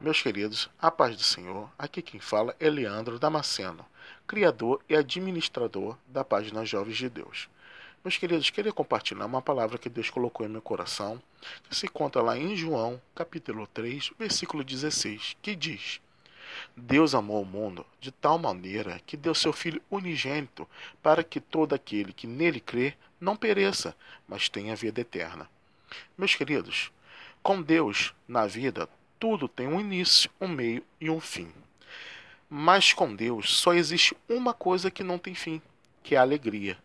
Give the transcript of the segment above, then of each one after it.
Meus queridos, a paz do Senhor, aqui quem fala é Leandro Damasceno, criador e administrador da página Jovens de Deus. Meus queridos, queria compartilhar uma palavra que Deus colocou em meu coração, que se conta lá em João, capítulo 3, versículo 16, que diz: Deus amou o mundo de tal maneira que deu seu Filho unigênito para que todo aquele que nele crê não pereça, mas tenha vida eterna. Meus queridos, com Deus na vida tudo tem um início, um meio e um fim. Mas com Deus só existe uma coisa que não tem fim, que é a alegria.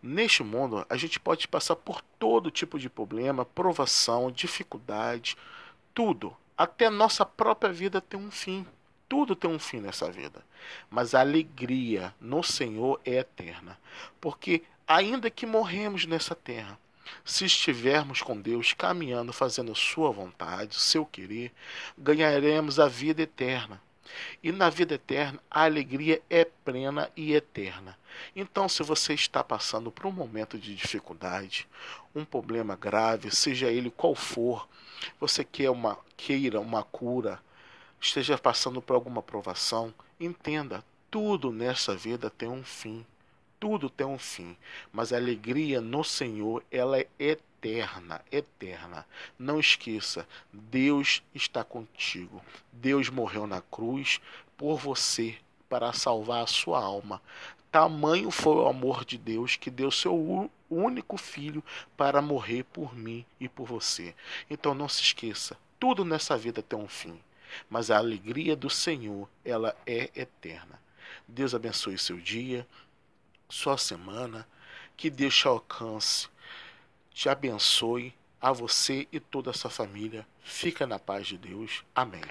Neste mundo, a gente pode passar por todo tipo de problema, provação, dificuldade, tudo. Até nossa própria vida tem um fim. Tudo tem um fim nessa vida. Mas a alegria no Senhor é eterna. Porque, ainda que morremos nessa terra, se estivermos com Deus, caminhando, fazendo Sua vontade, seu querer, ganharemos a vida eterna. E na vida eterna, a alegria é plena e eterna. Então, se você está passando por um momento de dificuldade, um problema grave, seja ele qual for, você quer uma, queira uma cura, esteja passando por alguma provação, entenda, tudo nessa vida tem um fim tudo tem um fim, mas a alegria no Senhor, ela é eterna, eterna. Não esqueça, Deus está contigo. Deus morreu na cruz por você para salvar a sua alma. Tamanho foi o amor de Deus que deu seu único filho para morrer por mim e por você. Então não se esqueça, tudo nessa vida tem um fim, mas a alegria do Senhor, ela é eterna. Deus abençoe seu dia, sua semana. Que Deus te alcance, te abençoe, a você e toda a sua família. Fica na paz de Deus. Amém.